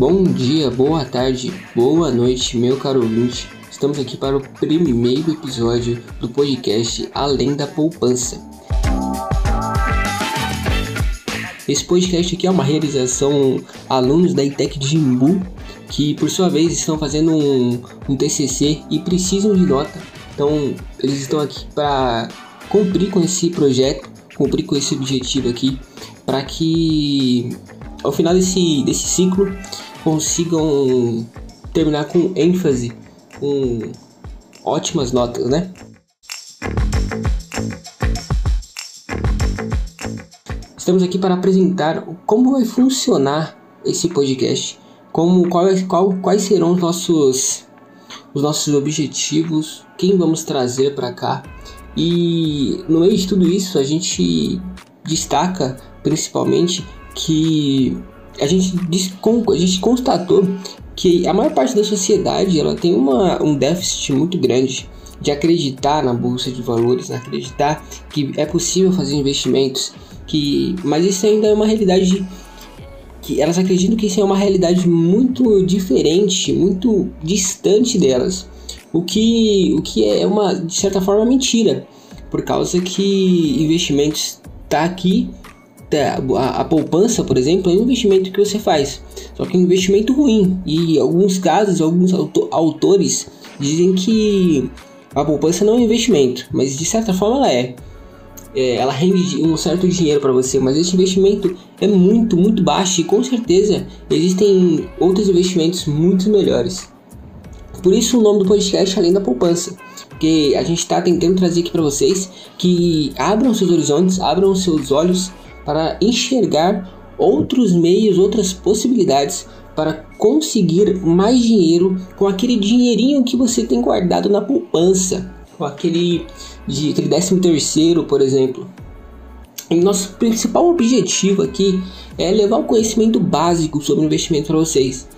Bom dia, boa tarde, boa noite, meu caro ouvinte. Estamos aqui para o primeiro episódio do podcast Além da Poupança. Esse podcast aqui é uma realização alunos da ITEC de que por sua vez estão fazendo um, um TCC e precisam de nota. Então eles estão aqui para cumprir com esse projeto, cumprir com esse objetivo aqui, para que ao final desse, desse ciclo consigam terminar com ênfase, com ótimas notas, né? Estamos aqui para apresentar como vai funcionar esse podcast, como qual, qual, quais serão os nossos os nossos objetivos, quem vamos trazer para cá. E no meio de tudo isso, a gente destaca principalmente que a gente, a gente constatou que a maior parte da sociedade ela tem uma, um déficit muito grande de acreditar na bolsa de valores, acreditar que é possível fazer investimentos, que mas isso ainda é uma realidade que elas acreditam que isso é uma realidade muito diferente, muito distante delas, o que o que é uma de certa forma mentira, por causa que investimentos está aqui a, a, poupança, por exemplo, é um investimento que você faz, só que é um investimento ruim. E em alguns casos, alguns autores dizem que a poupança não é um investimento, mas de certa forma ela é. é ela rende um certo dinheiro para você, mas esse investimento é muito, muito baixo e com certeza existem outros investimentos muito melhores. Por isso o nome do podcast é Além da Poupança, que a gente está tentando trazer aqui para vocês que abram seus horizontes, abram seus olhos para enxergar outros meios, outras possibilidades para conseguir mais dinheiro com aquele dinheirinho que você tem guardado na poupança, com aquele de aquele décimo terceiro, por exemplo. E nosso principal objetivo aqui é levar o conhecimento básico sobre investimento para vocês,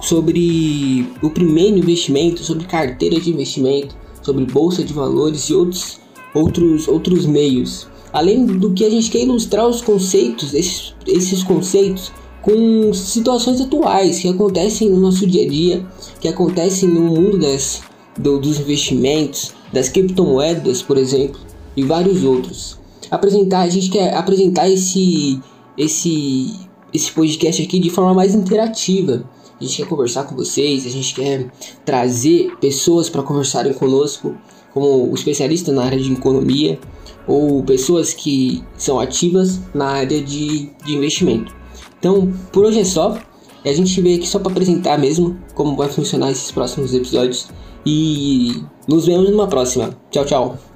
sobre o primeiro investimento, sobre carteira de investimento, sobre bolsa de valores e outros outros outros meios Além do que a gente quer ilustrar os conceitos, esses, esses conceitos com situações atuais que acontecem no nosso dia a dia, que acontecem no mundo das, do, dos investimentos, das criptomoedas, por exemplo, e vários outros. Apresentar, a gente quer apresentar esse, esse, esse podcast aqui de forma mais interativa. A gente quer conversar com vocês, a gente quer trazer pessoas para conversarem conosco, como especialista na área de economia ou pessoas que são ativas na área de, de investimento. Então, por hoje é só. A gente veio aqui só para apresentar mesmo como vai funcionar esses próximos episódios. E nos vemos numa próxima. Tchau, tchau.